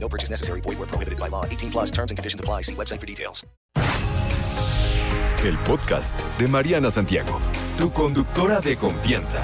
No purchase necessary. Void where prohibited by law. 18 plus terms and conditions apply. See website for details. El podcast de Mariana Santiago, tu conductora de confianza.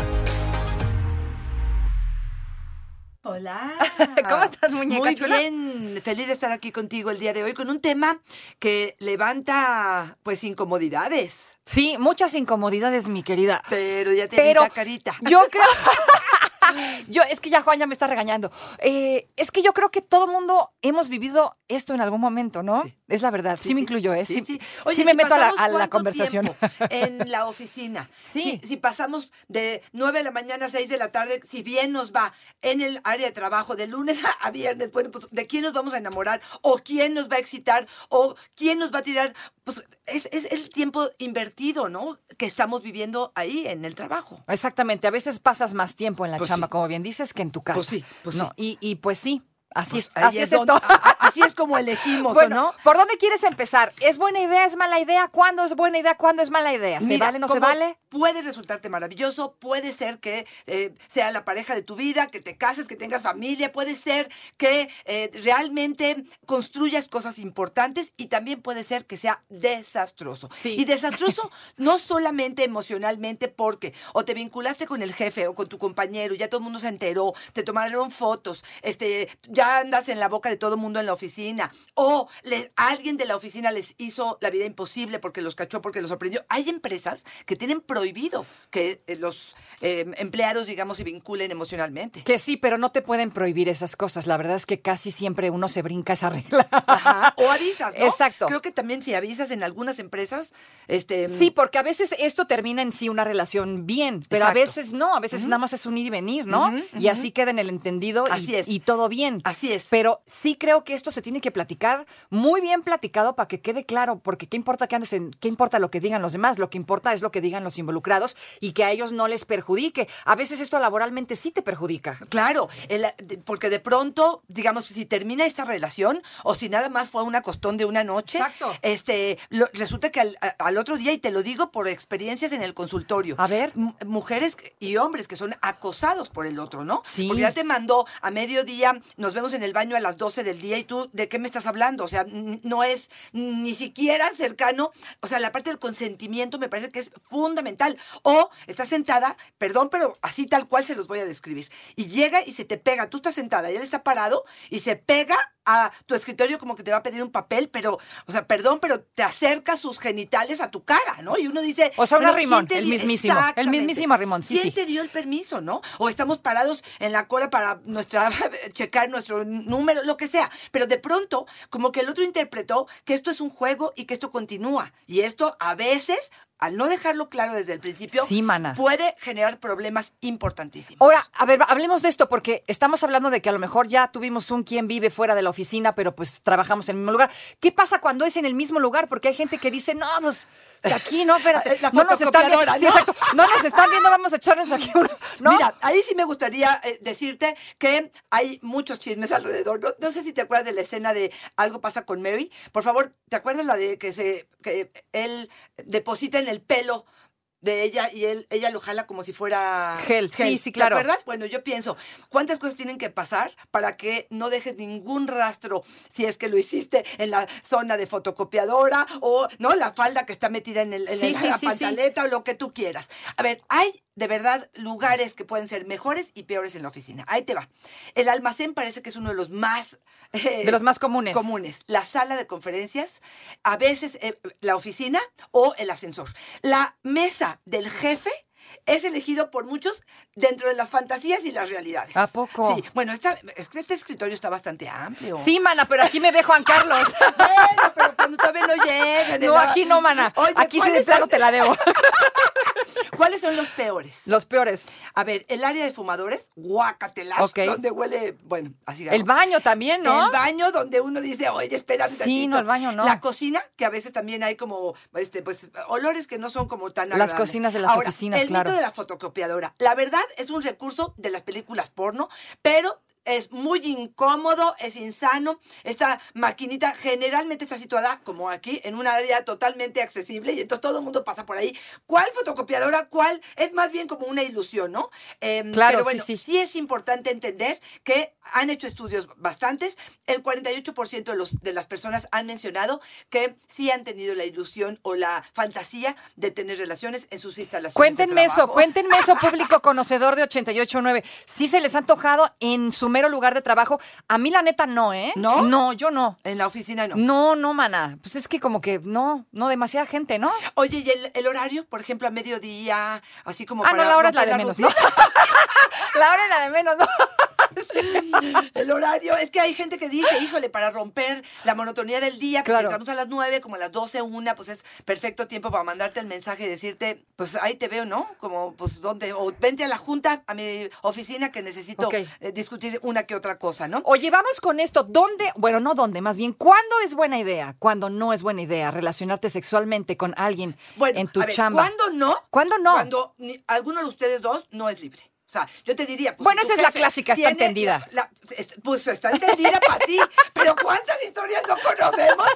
Hola. ¿Cómo estás, muñeca Muy chula? bien, feliz de estar aquí contigo el día de hoy con un tema que levanta pues incomodidades, Sí, muchas incomodidades, mi querida. pero ya te Pero vi la carita. yo creo... Yo, es que ya Juan ya me está regañando. Eh, es que yo creo que todo mundo hemos vivido esto en algún momento, ¿no? Sí. Es la verdad. Sí, me incluyo, ¿eh? Sí, sí. Oye, me si meto a la, a conversación. En la oficina. Sí. Si, si pasamos de 9 de la mañana a 6 de la tarde, si bien nos va en el área de trabajo de lunes a, a viernes, bueno, pues ¿de quién nos vamos a enamorar? ¿O quién nos va a excitar? ¿O quién nos va a tirar? Pues es, es el tiempo invertido, ¿no? Que estamos viviendo ahí en el trabajo. Exactamente. A veces pasas más tiempo en la Pues chamba, sí. como bien dices, que en tu casa. Pues sí, pues no, sí. Y, y pues sí, así Pues es, así es, donde- esto. a- a- así es como elegimos, ¿o Bueno, no? ¿por dónde quieres empezar? ¿Es buena idea, es mala idea? ¿Cuándo es buena idea? ¿Cuándo es mala idea? ¿Se Mira, vale, no se vale? Puede resultarte maravilloso, puede ser que eh, sea la pareja de tu vida, que te cases, que tengas familia, puede ser que eh, realmente construyas cosas importantes y también puede ser que sea desastroso. Sí. Y desastroso no solamente emocionalmente porque o te vinculaste con el jefe o con tu compañero, ya todo el mundo se enteró, te tomaron fotos, este, ya andas en la boca de todo el mundo en la oficina o alguien de la oficina les hizo la vida imposible porque los cachó, porque los sorprendió. Hay empresas que tienen prohibido que eh, los eh, empleados, digamos, se vinculen emocionalmente. Que sí, pero no te pueden prohibir esas cosas. La verdad es que casi siempre uno se brinca esa regla. Ajá. O avisas, ¿no? Exacto. Creo que también si avisas en algunas empresas, este... Sí, porque a veces esto termina en sí una relación bien, pero a veces no, a veces nada más es un ir y venir, ¿no? Y así queda en el entendido y, Así es. y todo bien. Así es. Pero sí creo que esto se tiene que platicar muy bien platicado para que quede claro, porque qué importa que andes en, qué importa lo que digan los demás, lo que importa es lo que digan los involucrados y que a ellos no les perjudique. A veces esto laboralmente sí te perjudica. Claro, el- porque de pronto, digamos, si termina esta relación o si nada más fue una costón de una noche, Exacto. este, lo- resulta que al, otro día, y te lo digo por experiencias en el consultorio, A ver. mujeres y hombres que son acosados por el otro, ¿no? Sí. Porque ya te mandó a mediodía, nos vemos en el baño a las 12 del día y tú, ¿de qué me estás hablando? O sea, no es ni siquiera cercano, o sea, la parte del consentimiento me parece que es fundamental. O estás sentada, perdón, pero así tal cual se los voy a describir. Y llega y se te pega, tú estás sentada y él está parado y se pega a tu escritorio como que te va a pedir un papel, pero, o sea, perdón, pero te acerca sus genitales a tu cara, ¿no? Y uno dice... O sea, un bueno, arrimón, ¿quién te el mismísimo, el mismísimo arrimón, sí, ¿Quién sí. te dio el permiso, no? O estamos parados en la cola para nuestra checar nuestro número, lo que sea. Pero de pronto, como que el otro interpretó que esto es un juego y que esto continúa. Y esto a veces, al no dejarlo claro desde el principio, Sí, mana. puede generar problemas importantísimos. Ahora, a ver, hablemos de esto porque estamos hablando de que a lo mejor ya tuvimos un quien vive fuera de la oficina, pero pues trabajamos en el mismo lugar. ¿Qué pasa cuando es en el mismo lugar? Porque hay gente que dice, no, pues aquí no, espérate, La no nos están viendo, sí, ¿no? exacto, no nos están viendo, vamos a echarnos aquí uno, ¿no? Mira, ahí sí me gustaría eh, decirte que hay muchos chismes alrededor. No, no sé si te acuerdas de la escena de Algo pasa con Mary. Por favor, ¿te acuerdas la de que se que él deposita en el pelo de ella y él ella lo jala como si fuera Gel. Sí, sí, claro. ¿Te acuerdas? Bueno, yo pienso, ¿cuántas cosas tienen que pasar para que no dejes ningún rastro si es que lo hiciste en la zona de fotocopiadora o no la falda que está metida en, el, en Sí, el- sí, la sí. pantaleta o lo que tú quieras? A ver, hay de verdad lugares que pueden ser mejores y peores en la oficina. Ahí te va. El almacén parece que es uno de los más... eh, De los más comunes. Comunes. La sala de conferencias, a veces eh, la oficina o el ascensor. La mesa del jefe es elegido por muchos dentro de las fantasías y las realidades. ¿A poco? Sí. Bueno, esta, este escritorio está bastante amplio. Sí, mana, pero aquí me ve Juan Carlos. Bueno, pero cuando todavía no lleguen. No, aquí no, mana. Oye, aquí sí de ¿cuáles plano te la debo. ¿Cuáles son los peores? Los peores. A ver, el área de fumadores, guácatelas, Ok. donde huele, bueno, así El baño también, ¿no? El baño donde uno dice, oye, espérame Sí, tantito". no, el baño no. La cocina, que a veces también hay como, este, pues, olores que no son como tan Las agradables. cocinas de las Ahora, oficinas, el claro. mito de la fotocopiadora. La verdad, es un recurso de las películas porno, pero es muy incómodo, es insano. Esta maquinita generalmente está situada, como aquí, en un área totalmente accesible y entonces todo el mundo pasa por ahí. ¿Cuál fotocopiadora? ¿Cuál? Es más bien como una ilusión, ¿no? Em, Claro, pero bueno, sí. sí es importante entender que han hecho estudios bastantes. El 48% de, los, de las personas han mencionado que sí han tenido la ilusión o la fantasía de tener relaciones en sus instalaciones. de Cuéntenme eso, cuéntenme eso, público conocedor de 889. ¿Sí se les ha antojado en su mero lugar de trabajo? A mí la neta no, ¿eh? ¿No? No, yo no. En la oficina no. No, no, mana. Pues es que como que no, no, demasiada gente, ¿no? Oye, ¿y el, el horario? Por ejemplo, a mediodía, así como Ah, no, para la hora es la de menos, ¿no? la hora es la de menos, ¿no? El horario, es que hay gente que dice, híjole, para romper la monotonía del día, pues Claro. si entramos a las 9, como a las 12, una, pues es perfecto tiempo para mandarte el mensaje y decirte, pues ahí te veo, ¿no? Como, pues, ¿dónde? O vente a la junta, a mi oficina, que necesito eh, discutir una que otra cosa, ¿no? Oye, vamos con esto. ¿Dónde? Bueno, no dónde, más bien, ¿cuándo es buena idea? ¿Cuándo no es buena idea relacionarte sexualmente con alguien Bueno, en tu a ver, chamba? ¿cuándo no? ¿Cuándo no? Cuando ni- alguno de ustedes dos no es libre. Sea, yo te diría, pues, Bueno, si esa es la clásica, está entendida. la- est- pues está entendida para ti. Pero ¿cuántas historias no conocemos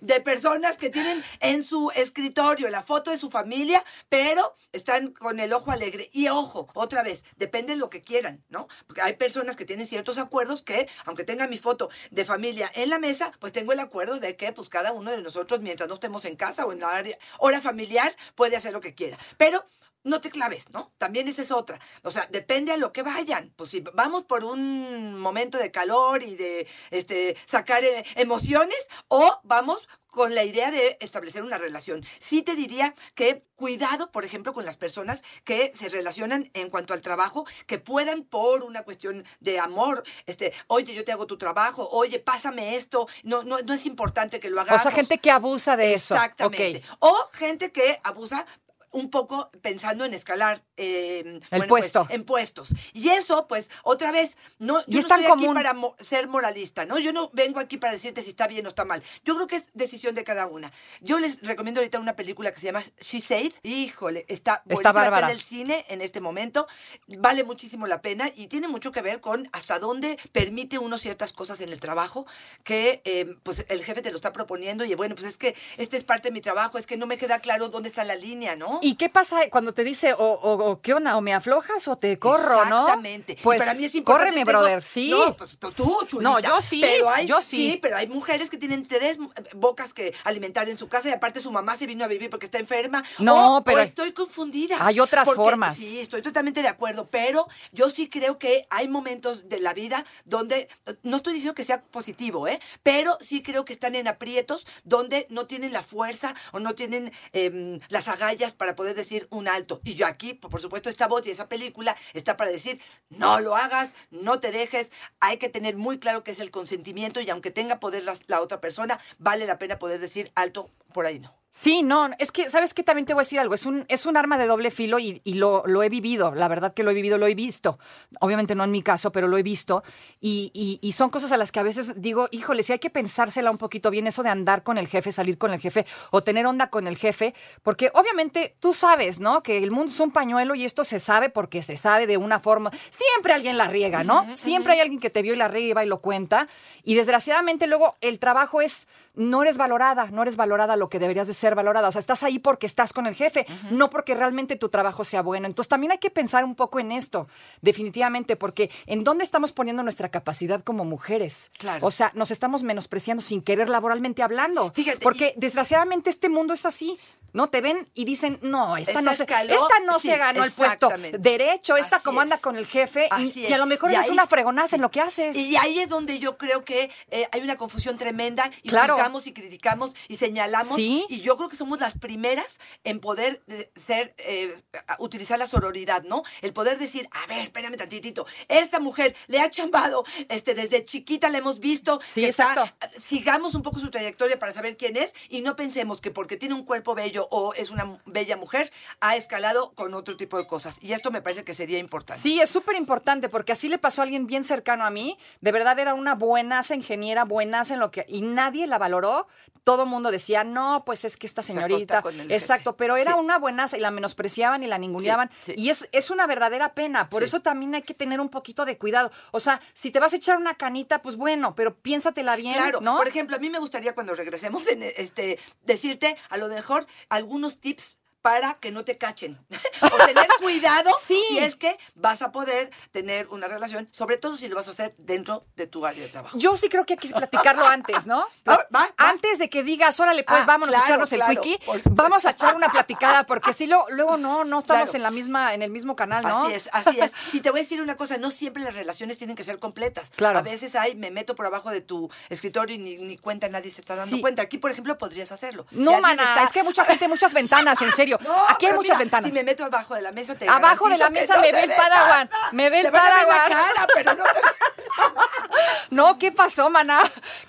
de personas que tienen en su escritorio la foto de su familia, pero están con el ojo alegre? Y ojo, otra vez, depende de lo que quieran, ¿no? Porque hay personas que tienen ciertos acuerdos que, aunque tenga mi foto de familia en la mesa, pues tengo el acuerdo de que pues cada uno de nosotros, mientras no estemos en casa o en la área, hora familiar, puede hacer lo que quiera. Pero no te claves, ¿no? También esa es otra. O sea, depende a lo que vayan. Pues si vamos por un momento de calor y de este sacar eh, emociones o vamos con la idea de establecer una relación. Sí te diría que cuidado, por ejemplo, con las personas que se relacionan en cuanto al trabajo, que puedan por una cuestión de amor, este, oye, yo te hago tu trabajo, oye, pásame esto, no, no, no es importante que lo O hagamos. sea, gente que abusa de eso. Exactamente. O gente que abusa un poco pensando en escalar eh, bueno, pues, puesto. en puestos. Y eso, pues, otra vez, no, yo no estoy aquí para mo- ser moralista, ¿no? Yo no vengo aquí para decirte si está bien o está mal. Yo creo que es decisión de cada una. Yo les recomiendo ahorita una película que se llama She Said. Híjole, está, Está bárbara. en el cine en este momento. Vale muchísimo la pena y tiene mucho que ver con hasta dónde permite uno ciertas cosas en el trabajo que eh, pues el jefe te lo está proponiendo y bueno, pues es que este es parte de mi trabajo, es que no me queda claro dónde está la línea, ¿no? ¿Y qué pasa cuando te dice, o, o- o qué onda, o me aflojas o te corro, no? Exactamente. Y Pues para mí es importante. córreme, tengo- brother, sí. No, pues tú, chulita. No, yo sí, Pero hay, yo sí. pero hay mujeres que tienen tres bocas que alimentar en su casa y aparte su mamá se vino a vivir porque está enferma. No, O- pero- o estoy confundida. Hay otras Porque- formas. Sí, estoy totalmente de acuerdo, pero yo sí creo que hay momentos de la vida donde, no estoy diciendo que sea positivo, ¿eh? Pero sí creo que están en aprietos donde no tienen la fuerza o no tienen em, las agallas para poder decir un alto. Y yo aquí, por supuesto, esta voz y esa película está para decir, no lo hagas, no te dejes, hay que tener muy claro que es el consentimiento y aunque tenga poder la, la otra persona, vale la pena poder decir alto, por ahí no. Sí, no, es que, ¿sabes qué? También te voy a decir algo. Es un, es un arma de doble filo y, y lo, lo he vivido. La verdad que lo he vivido, lo he visto. Obviamente no en mi caso, pero lo he visto. Y, y- y son cosas a las que a veces digo, híjole, si hay que pensársela un poquito bien, eso de andar con el jefe, salir con el jefe o tener onda con el jefe. Porque obviamente tú sabes, ¿no? Que el mundo es un pañuelo y esto se sabe porque se sabe de una forma. Siempre alguien la riega, ¿no? Siempre hay alguien que te vio y la riega y va y lo cuenta. Y desgraciadamente luego el trabajo es, no eres valorada, no eres valorada lo que deberías de ser valorada. O sea, estás ahí porque estás con el jefe, no porque realmente tu trabajo sea bueno. Entonces también hay que pensar un poco en esto, definitivamente, porque ¿en dónde estamos poniendo nuestra capacidad como mujeres? Claro. O sea, nos estamos menospreciando sin querer laboralmente hablando. Fíjate, Porque y- desgraciadamente este mundo es así. ¿No? Te ven y dicen, no, esta, Esta no, se, escaló, esta no sí, se ganó el puesto derecho, esta Así como anda es. con el jefe y, y a es. lo mejor ahí- una fregonaza sí. en lo que haces. Y ahí es donde yo creo que eh, hay una confusión tremenda y Claro. juzgamos y criticamos y señalamos. Sí. Y yo creo que somos las primeras en poder eh, ser, eh, utilizar la sororidad, ¿no? El poder decir, a ver, espérame tantitito, esta mujer le ha chambado, este, desde chiquita la hemos visto. Sí, que está- exacto. sigamos un poco su trayectoria para saber quién es y no pensemos que porque tiene un cuerpo bello o, o es una bella mujer, ha escalado con otro tipo de cosas. Y esto me parece que sería importante. Sí, es súper importante porque así le pasó a alguien bien cercano a mí. De verdad era una buenaza ingeniera, buenaza en lo que... Y nadie la valoró. Todo el mundo decía, no, pues es que esta Se señorita... Exacto, jefe. pero era Sí. una buenaza y la menospreciaban y la ninguneaban. Sí, sí. Y es, es una verdadera pena. Por eso también hay que tener un poquito de cuidado. O sea, si te vas a echar una canita, pues bueno, pero piénsatela bien, Claro, ¿no? por ejemplo, a mí me gustaría cuando regresemos en este decirte a lo mejor algunos tips para que no te cachen o tener cuidado Sí. si es que vas a poder tener una relación, sobre todo si lo vas a hacer dentro de tu área de trabajo. Yo sí creo que hay que platicarlo antes, ¿no? Va, va, va. Antes de que digas, órale, pues Ah, vámonos a echarnos el claro, quickie, vamos a echar una platicada, porque si lo, luego no, no estamos Claro. en la misma, en el mismo canal, ¿no? Así es, así es. Y te voy a decir una cosa, no siempre las relaciones tienen que ser completas. Claro. A veces hay, me meto por abajo de tu escritorio y ni, ni cuenta nadie se está dando Sí. cuenta. Aquí, por ejemplo, podrías hacerlo. Si No, mana, está- es que hay mucha gente, muchas ventanas, en serio. No, Aquí hay muchas mira, ventanas. Si me meto abajo de la mesa, te Abajo de la mesa me ve el Padawan, me ve el Padawan. cara, pero no te No, ¿qué pasó, maná?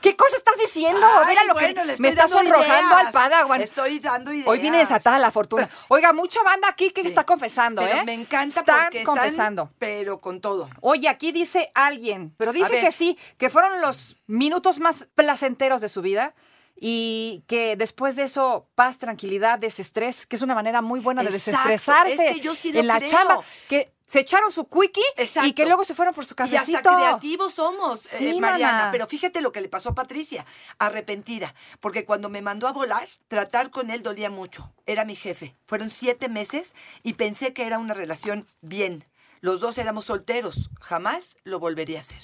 ¿Qué cosa estás diciendo? Ay, Mira lo bueno, que me estás sonrojando ideas. al Padawan. Estoy dando ideas. Hoy viene desatada la fortuna. Oiga, mucha banda aquí que Sí. está confesando, Pero ¿eh? me encanta Están porque están, confesando. pero con todo. Oye, aquí dice alguien, pero dice que sí, que fueron los minutos más placenteros de su vida y que después de eso, paz, tranquilidad, desestrés, que es una manera muy buena de Exacto, desestresarse es que yo sí lo en la creo. chamba, que se echaron su quickie y que luego se fueron por su Y cafecito. hasta creativos somos, eh, Mariana. mana. Pero fíjate lo que le pasó a Patricia, arrepentida, porque cuando me mandó a volar, tratar con él dolía mucho. Era mi jefe. Fueron siete meses y pensé que era una relación bien. Los dos éramos solteros. Jamás lo volvería a hacer.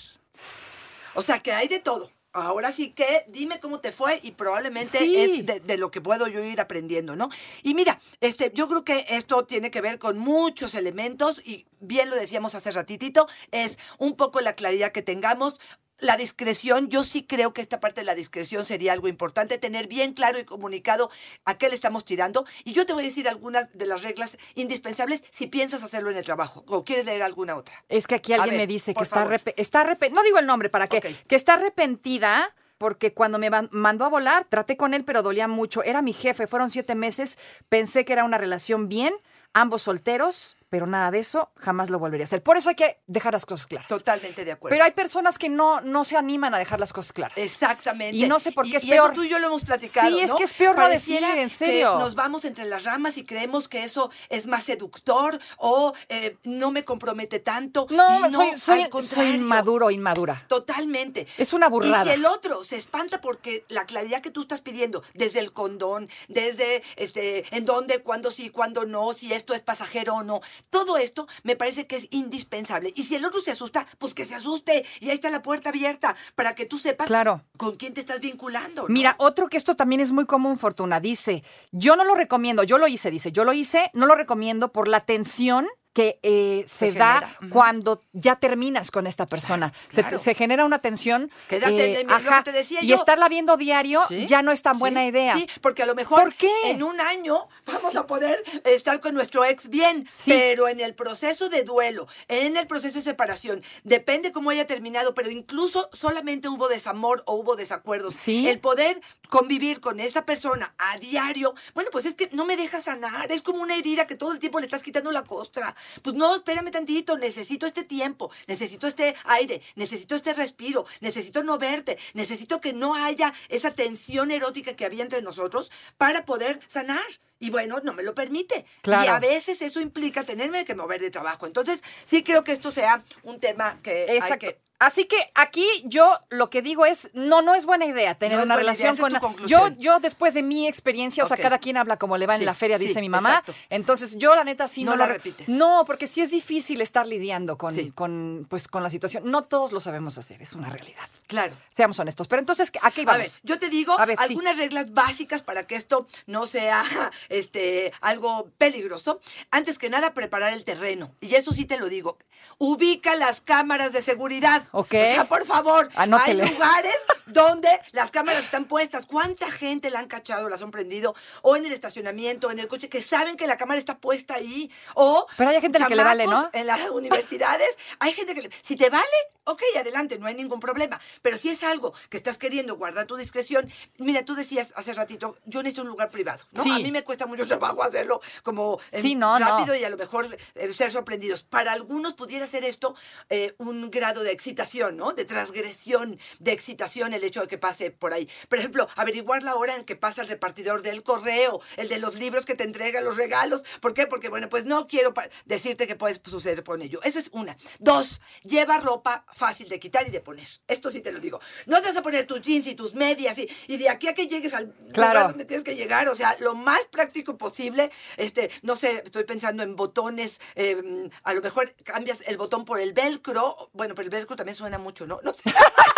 O sea que hay de todo. Ahora sí que dime cómo te fue y probablemente Sí. es de, de lo que puedo yo ir aprendiendo, ¿no? Y mira, este, yo creo que esto tiene que ver con muchos elementos y bien lo decíamos hace ratitito, es un poco la claridad que tengamos. La discreción, yo sí creo que esta parte de la discreción sería algo importante, tener bien claro y comunicado a qué le estamos tirando. Y yo te voy a decir algunas de las reglas indispensables si piensas hacerlo en el trabajo o quieres leer alguna otra. Es que aquí alguien ver, me dice que está, favor. arrepe- está arrepe- no digo el nombre para qué, que está arrepentida porque cuando me mandó a volar, traté con él, pero dolía mucho. Era mi jefe, fueron siete meses, pensé que era una relación bien, ambos solteros, pero nada de eso, jamás lo volvería a hacer. Por eso hay que dejar las cosas claras. Totalmente de acuerdo. Pero hay personas que no, no se animan a dejar las cosas claras. Exactamente. Y no sé por qué Y- es y peor. eso tú y yo lo hemos platicado. Sí, es ¿no? que es peor no Pareciera decir, en que serio. nos vamos entre las ramas y creemos que eso es más seductor o eh, no me compromete tanto. No, Y soy, al soy, soy contrario. inmaduro o inmadura. Totalmente. Es una burrada. Y si el otro se espanta porque la claridad que tú estás pidiendo, desde el condón, desde este, en dónde, cuándo sí, cuándo no, si esto es pasajero o no, todo esto me parece que es indispensable. Y si el otro se asusta, pues que se asuste. Y ahí está la puerta abierta para que tú sepas Claro. con quién te estás vinculando. ¿no? Mira, otro que esto también es muy común, Fortuna, dice, yo no lo recomiendo, yo lo hice, dice, yo lo hice, no lo recomiendo por la tensión que eh, se, Se da cuando ya terminas con esta persona. Se- claro. Se, genera una tensión. Quédate que te decía y yo. estarla viendo diario Sí, ya no es tan sí, buena idea. Sí, porque a lo mejor ¿Por qué? en un año vamos a poder estar con nuestro ex bien, pero en el proceso de duelo, en el proceso de separación, depende cómo haya terminado, pero incluso solamente hubo desamor o hubo desacuerdos. Sí. El poder convivir con esta persona a diario, bueno, pues es que no me deja sanar, es como una herida que todo el tiempo le estás quitando la costra. Pues no, espérame tantito, necesito este tiempo, necesito este aire, necesito este respiro, necesito no verte, necesito que no haya esa tensión erótica que había entre nosotros para poder sanar. Y bueno, no me lo permite. Claro. Y a veces eso implica tenerme que mover de trabajo. Entonces, sí creo que esto sea un tema que hay que Así que aquí yo lo que digo es, no, no es buena idea tener No es una idea, relación es con... conclusión. Yo, yo después de mi experiencia, o sea, cada quien habla como le va Sí, en la feria, sí, dice mi mamá. exacto. Entonces yo la neta sí No no, la re- repites. No, porque sí es difícil estar lidiando con, Sí. con, pues, con la situación. No todos lo sabemos hacer, es una realidad. Claro. Seamos honestos. Pero entonces, ¿a qué A vamos? ver, yo te digo A ver, algunas reglas básicas para que esto no sea este, algo peligroso. Antes que nada, preparar el terreno. Y eso sí te lo digo. Ubica las cámaras de seguridad. Ok. O sea, por favor, Anótele. hay lugares donde las cámaras están puestas. ¿Cuánta gente la han cachado, la han prendido? O en el estacionamiento, en el coche, que saben que la cámara está puesta ahí. O Pero hay gente que le vale, ¿no? En las universidades hay gente que le- si te vale, ok, adelante, no hay ningún problema. Pero si es algo que estás queriendo guardar tu discreción, mira, tú decías hace ratito, yo necesito un lugar privado, ¿no? Sí. A mí me cuesta mucho trabajo hacerlo como en- Sí, no, no. rápido y a lo mejor eh, ser sorprendidos. Para algunos pudiera ser esto eh, un grado de excitación, ¿no? De transgresión, de excitación el hecho de que pase por ahí. Por ejemplo, averiguar la hora en que pasa el repartidor del correo, el de los libros que te entrega los regalos. ¿Por qué? Porque, bueno, pues no quiero decirte que puedes suceder con ello. Esa es una. Dos, lleva ropa fácil de quitar y de poner. Esto sí te lo digo. No te vas a poner tus jeans y tus medias y, y de aquí a que llegues al Claro. lugar donde tienes que llegar, o sea, lo más práctico posible. Este, no sé, estoy pensando en botones, eh, a lo mejor cambias el botón por el velcro. Bueno, pero el velcro también suena mucho, ¿no? No sé.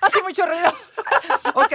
Hace mucho ruido. ok,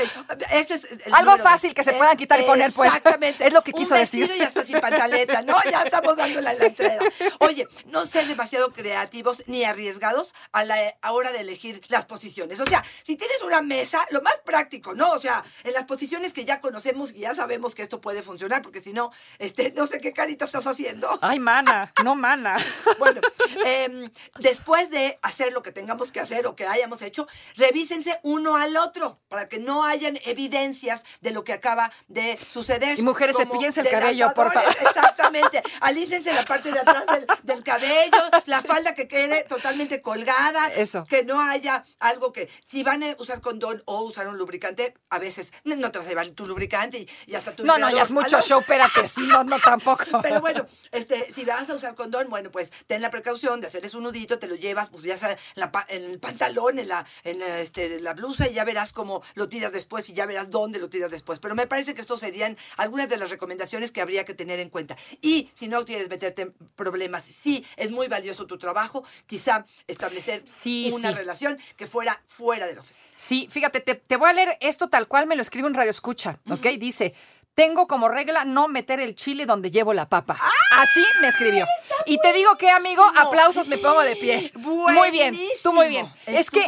ese es el Algo fácil que se puedan quitar y poner, pues. Exactamente. Es lo que Un quiso decir. y hasta sin pantaleta, ¿no? Ya estamos dando la entrada. Oye, no ser demasiado creativos ni arriesgados a la hora de elegir las posiciones. O sea, si tienes una mesa, lo más práctico, ¿no? O sea, en las posiciones que ya conocemos y ya sabemos que esto puede funcionar, porque si no, este, no sé qué carita estás haciendo. Ay, mana, no mana. Bueno, em, después de hacer lo que tengamos que hacer o que hayamos hecho, revísense uno al otro para que no hayan evidencias de lo que acaba de suceder. Y mujeres, Como cepíllense el cabello, por favor. Exactamente. Alícense la parte de atrás del, del cabello, la falda que quede totalmente colgada. Eso. Que no haya algo que, si van a usar condón o usar un lubricante, a veces no te vas a llevar tu lubricante y, y hasta tu No, no, ya es mucho show, espérate. Sí, no, no, tampoco. pero bueno, este, si vas a usar condón, bueno, pues ten la precaución de hacerles un nudito, te lo llevas, pues ya sea en, la pa- en el pantalón, en la, en la, este, la blusa, y ya verás cómo lo tiras después y ya verás dónde lo tiras después. Pero me parece que estos serían algunas de las recomendaciones que habría que tener en cuenta. Y si no quieres meterte en problemas, sí es muy valioso tu trabajo, quizá establecer Sí, una sí. relación que fuera fuera de la oficina. Sí, fíjate, te, te voy a leer esto tal cual me lo escribe un radio escucha, ¿ok? Dice, tengo como regla no meter el chile donde llevo la papa. Así me escribió. Y te digo que, amigo, buenísimo. aplausos, me pongo de pie. Muy bien, tú muy bien. Buenísimo. Es que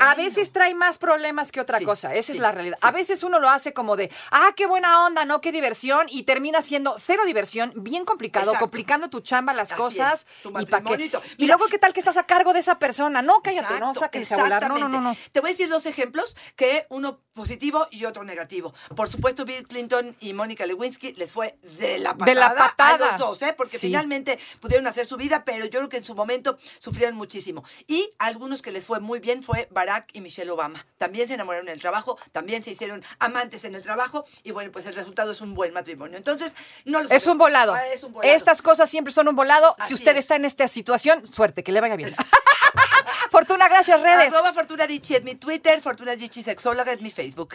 a veces trae más problemas que otra Sí, cosa, esa es la realidad. sí. A veces uno lo hace como de, ah, qué buena onda, ¿no? Qué diversión, y termina siendo cero diversión, bien complicado, Exacto. complicando tu chamba, las Así cosas. es, tu y pa' qué. y luego, ¿qué tal que estás a cargo de esa persona? No, cállate, no, Exacto, sáquense a volar. No, no, no, no. Te voy a decir dos ejemplos, que uno positivo y otro negativo. Por supuesto, Bill Clinton y Mónica Lewinsky les fue de la patada, De la patada. a los dos, ¿eh? porque Sí. finalmente pudieron hacer su vida, pero yo creo que en su momento sufrieron muchísimo. Y algunos que les fue muy bien fue Barack y Michelle Obama. También se enamoraron en el trabajo, también se hicieron amantes en el trabajo y bueno, pues el resultado es un buen matrimonio. Entonces, no los Es un volado. Ah, es un volado. Estas cosas siempre son un volado. Así si usted es. está en esta situación, suerte, que le vaya bien. Fortuna, gracias, redes. Arroba Fortuna Dichi es mi Twitter, Fortuna Dichi Sexóloga es mi Facebook.